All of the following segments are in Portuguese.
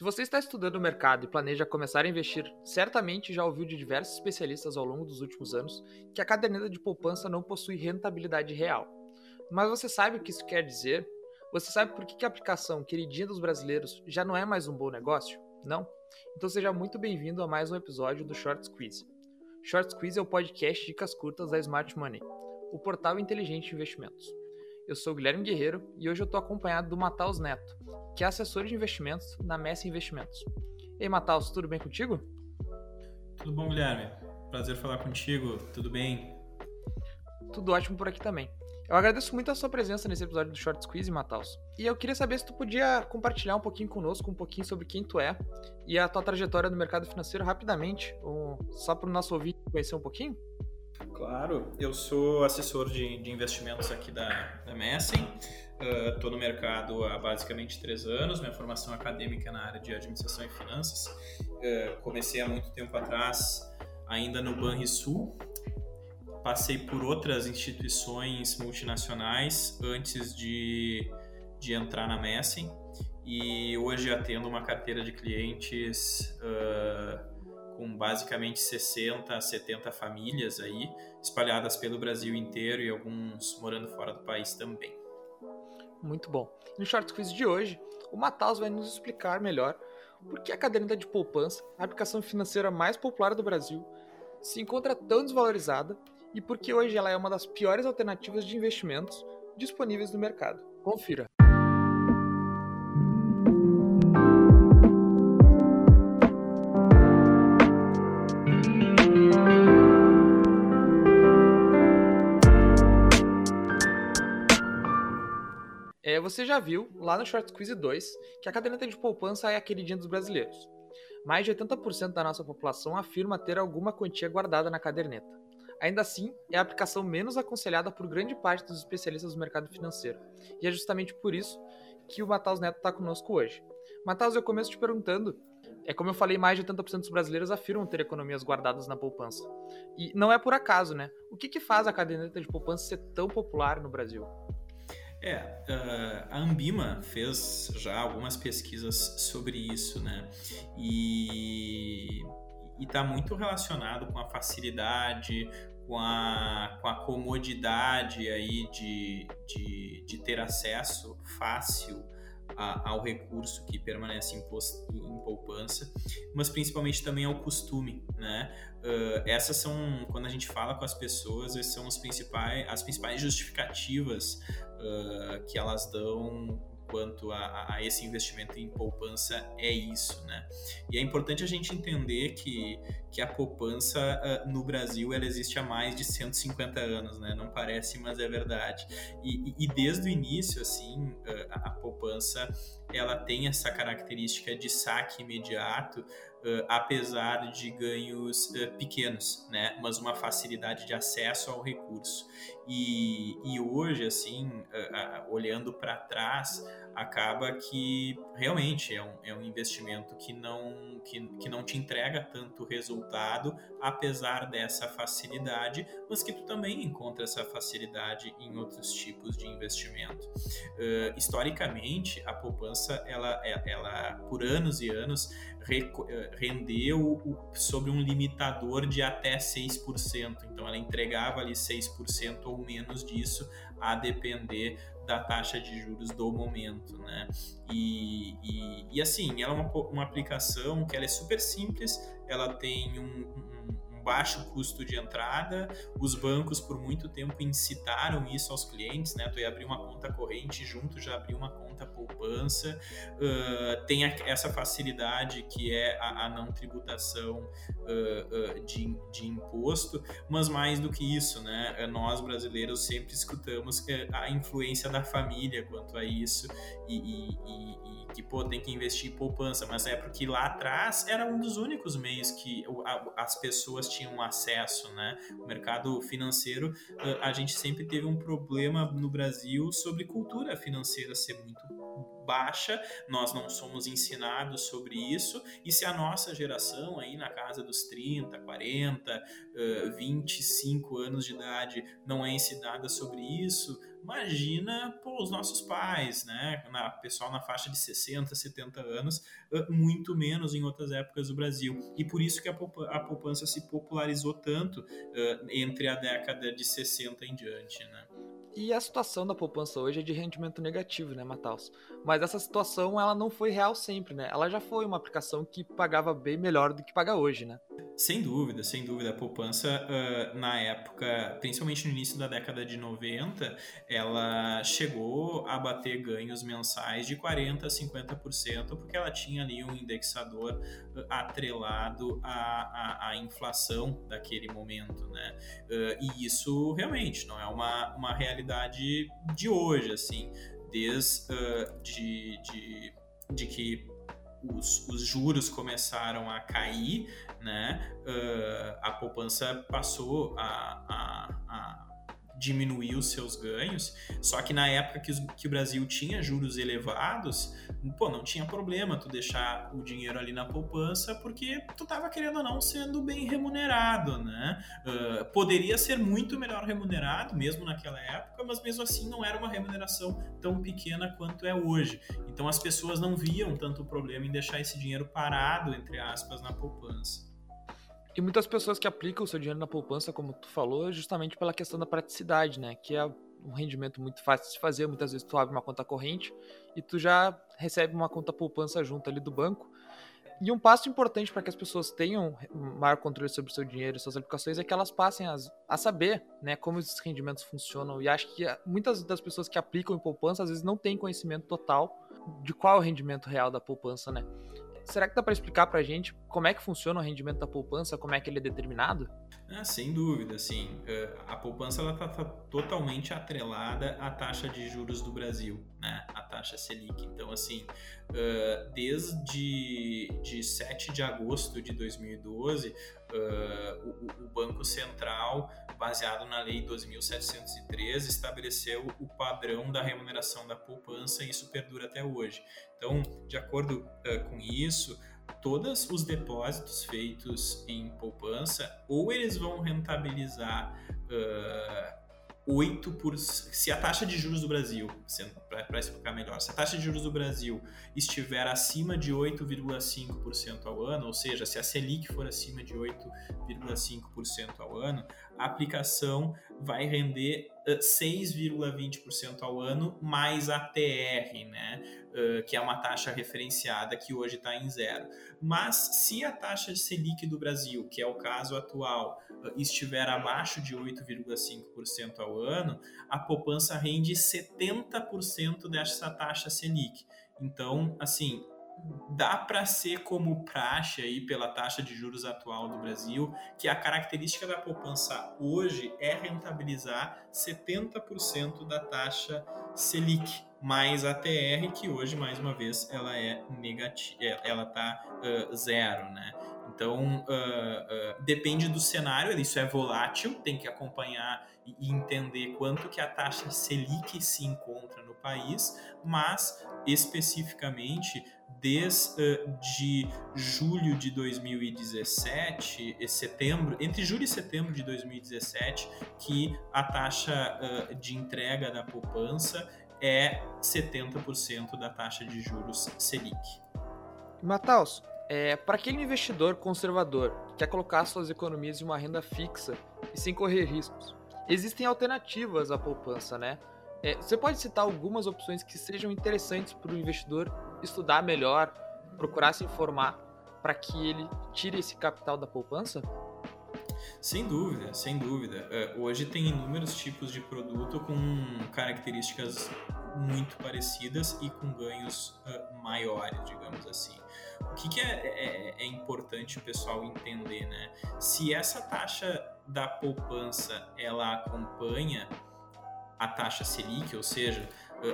Se você está estudando o mercado e planeja começar a investir, certamente já ouviu de diversos especialistas ao longo dos últimos anos que a caderneta de poupança não possui rentabilidade real. Mas você sabe o que isso quer dizer? Você sabe por que a aplicação queridinha dos brasileiros já não é mais um bom negócio? Não? Então seja muito bem-vindo a mais um episódio do Short Squeeze. Short Squeeze é o podcast de dicas curtas da Smart Money, o portal inteligente de investimentos. Eu sou o Guilherme Guerreiro e hoje eu estou acompanhado do Mataus Neto, que é assessor de investimentos na Messi Investimentos. Ei, Mataus, tudo bem contigo? Tudo bom, Guilherme? Prazer falar contigo, tudo bem? Tudo ótimo por aqui também. Eu agradeço muito a sua presença nesse episódio do Short Squeeze, Mataus. E eu queria saber se tu podia compartilhar um pouquinho conosco, um pouquinho sobre quem tu é e a tua trajetória no mercado financeiro rapidamente, só para o nosso ouvinte conhecer um pouquinho. Claro, eu sou assessor de, de investimentos aqui da, da. Estou uh, no mercado há basicamente três anos. Minha formação acadêmica é na área de administração e finanças. Uh, comecei há muito tempo atrás, ainda no Banrisul. Passei por outras instituições multinacionais antes de, de entrar na Messen. E hoje atendo uma carteira de clientes uh, com basicamente 60, 70 famílias aí, espalhadas pelo Brasil inteiro e alguns morando fora do país também. Muito bom. No Short Quiz de hoje, o Matheus vai nos explicar melhor por que a caderneta de poupança, a aplicação financeira mais popular do Brasil, se encontra tão desvalorizada e por que hoje ela é uma das piores alternativas de investimentos disponíveis no mercado. Confira. É, você já viu lá no Short Quiz 2 que a caderneta de poupança é a queridinha dos brasileiros. Mais de 80% da nossa população afirma ter alguma quantia guardada na caderneta. Ainda assim, é a aplicação menos aconselhada por grande parte dos especialistas do mercado financeiro. E é justamente por isso que o Matheus Neto está conosco hoje. Matheus, eu começo te perguntando é como eu falei, mais de 80% dos brasileiros afirmam ter economias guardadas na poupança. E não é por acaso, né? O que, que faz a caderneta de poupança ser tão popular no Brasil? É, uh, a Ambima fez já algumas pesquisas sobre isso, né? E está muito relacionado com a facilidade, com a, com a comodidade aí de, de, de ter acesso fácil a, ao recurso que permanece em, post, em, poupança, mas principalmente também ao costume, né? Uh, essas são, quando a gente fala com as pessoas, essas são as principais, as principais justificativas uh, que elas dão quanto a, a, esse investimento em poupança é isso, né? E é importante a gente entender que, que a poupança uh, no Brasil ela existe há mais de 150 anos, né? Não parece, mas é verdade. E, e, e desde o início, assim, a, a poupança ela tem essa característica de saque imediato, Uh, apesar de ganhos uh, pequenos, né? Mas uma facilidade de acesso ao recurso. E, e hoje, assim, uh, olhando para trás, acaba que realmente é um, é um investimento que não, que, que não te entrega tanto resultado, apesar dessa facilidade, mas que tu também encontra essa facilidade em outros tipos de investimento. Historicamente, a poupança, ela, ela por anos e anos, rendeu sobre um limitador de até 6%. Então, ela entregava ali 6% ou menos disso, a depender da taxa de juros do momento, né? E, e, e assim, ela é uma, uma aplicação que ela é super simples, ela tem um, um baixo custo de entrada. Os bancos por muito tempo incitaram isso aos clientes, né? Tu ia abrir uma conta corrente junto já abrir uma conta poupança. Uh, tem a, essa facilidade que é a, a não tributação uh, uh, de, de imposto, mas mais do que isso, né? Nós brasileiros sempre escutamos a influência da família quanto a isso e, e, e que pô, tem que investir em poupança, mas é porque lá atrás era um dos únicos meios que as pessoas tinham acesso, né? O mercado financeiro, a gente sempre teve um problema no Brasil sobre cultura financeira ser muito baixa, nós não somos ensinados sobre isso, e se a nossa geração aí na casa dos 30, 40, uh, 25 anos de idade não é ensinada sobre isso, Imagina pô, os nossos pais, né? Na, pessoal na faixa de 60, 70 anos, muito menos em outras épocas do Brasil. E por isso que a poupança se popularizou tanto uh, entre a década de 60 em diante, né? E a situação da poupança hoje é de rendimento negativo, né, Matheus? Mas essa situação ela não foi real sempre, né? Ela já foi uma aplicação que pagava bem melhor do que paga hoje, né? Sem dúvida, sem dúvida. A poupança, uh, na época, principalmente no início da década de 90, ela chegou a bater ganhos mensais de 40% a 50%, porque ela tinha ali um indexador uh, atrelado à, à, à, inflação daquele momento, né? Uh, e isso realmente não é uma, uma realidade de hoje, assim, desde de, de, de que os, os, juros começaram a cair, né, uh, a poupança passou a, a, a diminuir os seus ganhos. Só que na época que, os, que, o Brasil tinha juros elevados, pô, não tinha problema tu deixar o dinheiro ali na poupança, porque tu tava querendo ou não sendo bem remunerado, né? Uh, poderia ser muito melhor remunerado, mesmo naquela época, mas mesmo assim não era uma remuneração tão pequena quanto é hoje. Então as pessoas não viam tanto problema em deixar esse dinheiro parado, entre aspas, na poupança. E muitas pessoas que aplicam o seu dinheiro na poupança, como tu falou, justamente pela questão da praticidade, né? Que é um rendimento muito fácil de se fazer. Muitas vezes tu abre uma conta corrente e tu já recebe uma conta poupança junto ali do banco. E um passo importante para que as pessoas tenham maior controle sobre o seu dinheiro e suas aplicações é que elas passem a, a saber né, como esses rendimentos funcionam. E acho que muitas das pessoas que aplicam em poupança às vezes não têm conhecimento total de qual é o rendimento real da poupança, né? Será que dá para explicar para a gente como é que funciona o rendimento da poupança, como é que ele é determinado? Ah, sem dúvida, sim. Eh, a poupança está tá totalmente atrelada à taxa de juros do Brasil, né? a taxa Selic. Então, assim, eh, desde de 7 de agosto de 2012, eh, o Banco Central, baseado na Lei 2.713, estabeleceu o padrão da remuneração da poupança e isso perdura até hoje. Então, de acordo com isso, todos os depósitos feitos em poupança, ou eles vão rentabilizar uh, 8 por se a taxa de juros do Brasil, para explicar melhor, se a taxa de juros do Brasil estiver acima de 8,5% ao ano, ou seja, se a Selic for acima de 8,5% ao ano, a aplicação vai render 6,20% ao ano mais a TR, né? Uh, que é uma taxa referenciada que hoje está em zero. Mas se a taxa Selic do Brasil, que é o caso atual, uh, estiver abaixo de 8,5% ao ano, a poupança rende 70% dessa taxa Selic. Então, assim, dá para ser como praxe aí pela taxa de juros atual do Brasil, que a característica da poupança hoje é rentabilizar 70% da taxa Selic mais a TR, que hoje mais uma vez ela é negativa, é, ela tá uh, zero, né? Então uh, uh, depende do cenário, isso é volátil, tem que acompanhar e entender quanto que a taxa Selic se encontra no país, mas especificamente desde julho de 2017, setembro, entre julho e setembro de 2017, que a taxa de entrega da poupança é 70% da taxa de juros Selic. Mataus, é, para aquele investidor conservador que quer colocar suas economias em uma renda fixa e sem correr riscos, existem alternativas à poupança, né? É, você pode citar algumas opções que sejam interessantes para o investidor estudar melhor, procurar se informar para que ele tire esse capital da poupança? Sem dúvida, sem dúvida. É, hoje tem inúmeros tipos de produto com características muito parecidas e com ganhos uh, maiores, digamos assim. O que, que é, é, é, importante o pessoal entender, né? Se essa taxa da poupança ela acompanha a taxa Selic, ou seja,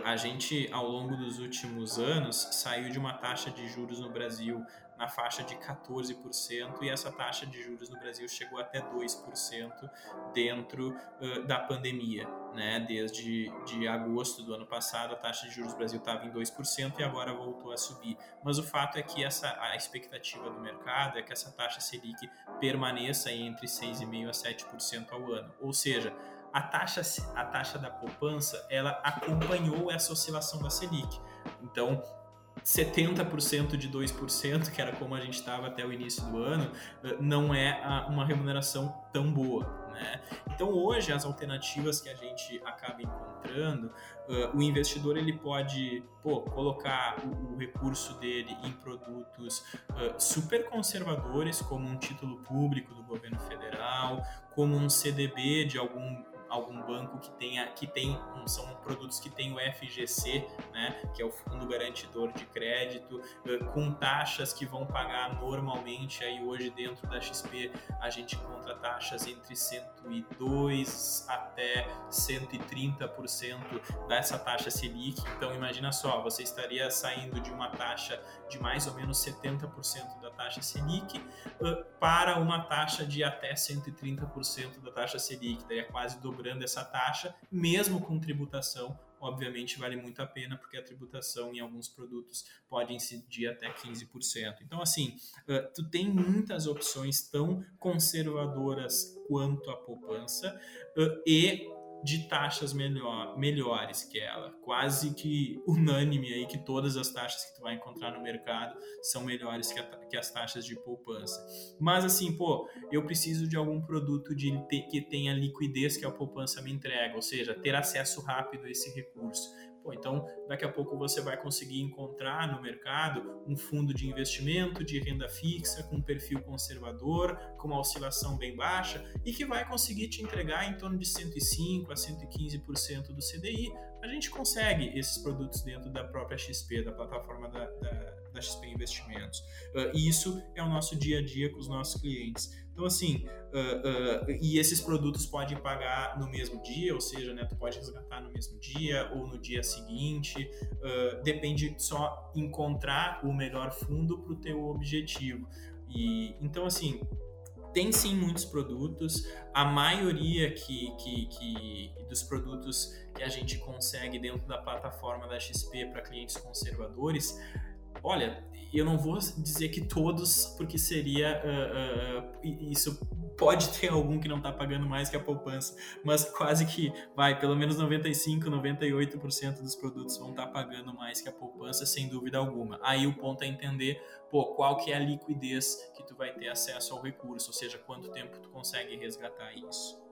a gente ao longo dos últimos anos saiu de uma taxa de juros no Brasil na faixa de 14% e essa taxa de juros no Brasil chegou até 2% dentro uh, da pandemia. Né? Desde de agosto do ano passado, a taxa de juros no Brasil estava em 2% e agora voltou a subir. Mas o fato é que essa, a expectativa do mercado é que essa taxa Selic permaneça entre 6,5% a 7% ao ano. Ou seja, a taxa, a taxa da poupança, ela acompanhou essa oscilação da Selic. Então, 70% de 2%, que era como a gente estava até o início do ano, não é uma remuneração tão boa. Né? Então hoje as alternativas que a gente acaba encontrando, o investidor ele pode pô, colocar o, recurso dele em produtos super conservadores, como um título público do governo federal, como um CDB de algum algum banco que tenha que tem são produtos que tem o FGC, né, que é o Fundo Garantidor de Crédito, com taxas que vão pagar normalmente aí hoje dentro da XP a gente encontra taxas entre 102 até 130% dessa taxa Selic. Então imagina só, você estaria saindo de uma taxa de mais ou menos 70% da taxa Selic para uma taxa de até 130% da taxa Selic, é quase dobrando cobrando essa taxa, mesmo com tributação, obviamente vale muito a pena, porque a tributação em alguns produtos pode incidir até 15%. Então, assim, tu tem muitas opções tão conservadoras quanto a poupança e de taxas melhor, melhores que ela. Quase que unânime aí que todas as taxas que tu vai encontrar no mercado são melhores que, a, que as taxas de poupança. Mas assim, pô, eu preciso de algum produto de, que tenha liquidez que a poupança me entrega, ou seja, ter acesso rápido a esse recurso. Então, daqui a pouco você vai conseguir encontrar no mercado um fundo de investimento de renda fixa com perfil conservador, com uma oscilação bem baixa e que vai conseguir te entregar em torno de 105 a 115% do CDI. A gente consegue esses produtos dentro da própria XP, da plataforma da, da, da XP Investimentos. Uh, e isso é o nosso dia a dia com os nossos clientes. Então, assim, uh, uh, e esses produtos podem pagar no mesmo dia, ou seja, né, tu pode resgatar no mesmo dia ou no dia seguinte, uh, depende só encontrar o melhor fundo para o teu objetivo. E, então, assim, tem sim muitos produtos, a maioria que, que, que dos produtos que a gente consegue dentro da plataforma da XP para clientes conservadores, olha, eu não vou dizer que todos, porque seria. Uh, uh, isso pode ter algum que não está pagando mais que a poupança, mas quase que vai, pelo menos 95, 98% dos produtos vão estar tá pagando mais que a poupança, sem dúvida alguma. Aí o ponto é entender, pô, qual que é a liquidez que tu vai ter acesso ao recurso, ou seja, quanto tempo tu consegue resgatar isso.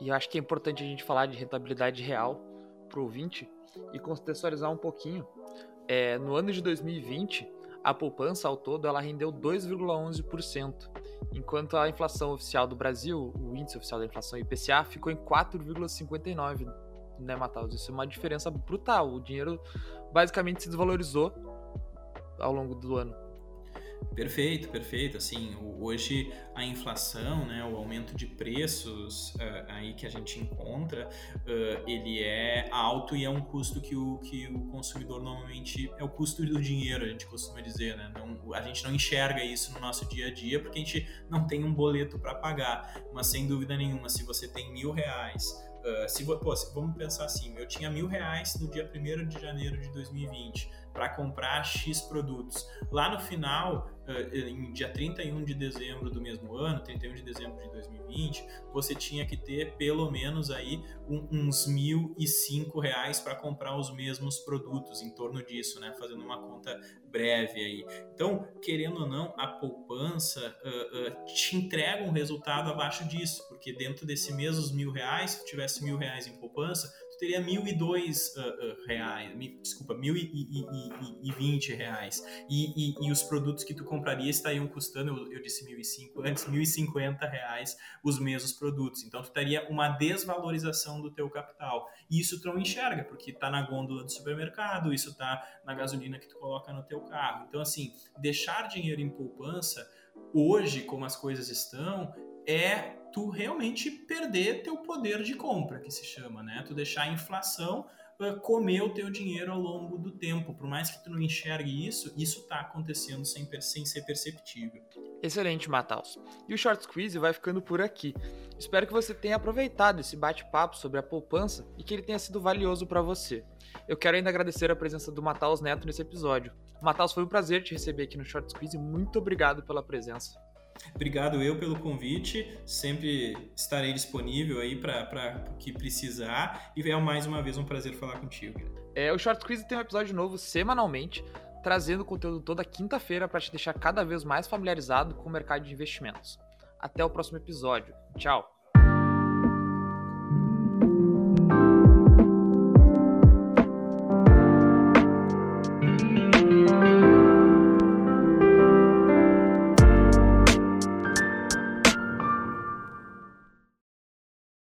E eu acho que é importante a gente falar de rentabilidade real para o ouvinte e contextualizar um pouquinho. É, no ano de 2020, a poupança ao todo ela rendeu 2,11%, enquanto a inflação oficial do Brasil, o índice oficial da inflação IPCA, ficou em 4,59%, né, Matheus? Isso é uma diferença brutal. O dinheiro basicamente se desvalorizou ao longo do ano. Perfeito, perfeito. Assim, hoje a inflação, né, o aumento de preços uh, aí que a gente encontra, uh, ele é alto e é um custo que o, que o consumidor normalmente é o custo do dinheiro, a gente costuma dizer, né? Não, a gente não enxerga isso no nosso dia a dia porque a gente não tem um boleto para pagar. Mas sem dúvida nenhuma, se você tem mil reais Uh, se, pô, se, vamos pensar assim, eu tinha mil reais no dia 1 de janeiro de 2020 para comprar X produtos. Lá no final, eh, em dia 31 de dezembro do mesmo ano, 31 de dezembro de 2020, você tinha que ter pelo menos aí uns mil e cinco reais para comprar os mesmos produtos, em torno disso, né? Fazendo uma conta breve aí. Então, querendo ou não, a poupança uh, uh, te entrega um resultado abaixo disso, porque dentro desse mesmos mil reais, se tivesse mil reais em poupança, tu teria mil e dois uh, reais, mi, desculpa, mil e, e, e, e vinte reais. E, e, os produtos que tu compraria estariam custando, eu, eu disse mil e cinco, antes mil e cinquenta reais os mesmos produtos. Então tu teria uma desvalorização do teu capital. E isso tu não enxerga, porque está na gôndola do supermercado, isso está na gasolina que tu coloca no teu carro. Então assim, deixar dinheiro em poupança hoje, como as coisas estão, é tu realmente perder teu poder de compra, que se chama, né? Tu deixar a inflação uh, comer o teu dinheiro ao longo do tempo. Por mais que tu não enxergue isso, isso está acontecendo sem, sem ser perceptível. Excelente, Mataus. E o Short Squeeze vai ficando por aqui. Espero que você tenha aproveitado esse bate-papo sobre a poupança e que ele tenha sido valioso para você. Eu quero ainda agradecer a presença do Mataus Neto nesse episódio. Mataus, foi um prazer te receber aqui no Short Squeeze. Muito obrigado pela presença. Obrigado eu pelo convite, sempre estarei disponível aí para o que precisar e é mais uma vez um prazer falar contigo. É, o Short Quiz tem um episódio novo semanalmente, trazendo conteúdo toda quinta-feira para te deixar cada vez mais familiarizado com o mercado de investimentos. Até o próximo episódio. Tchau!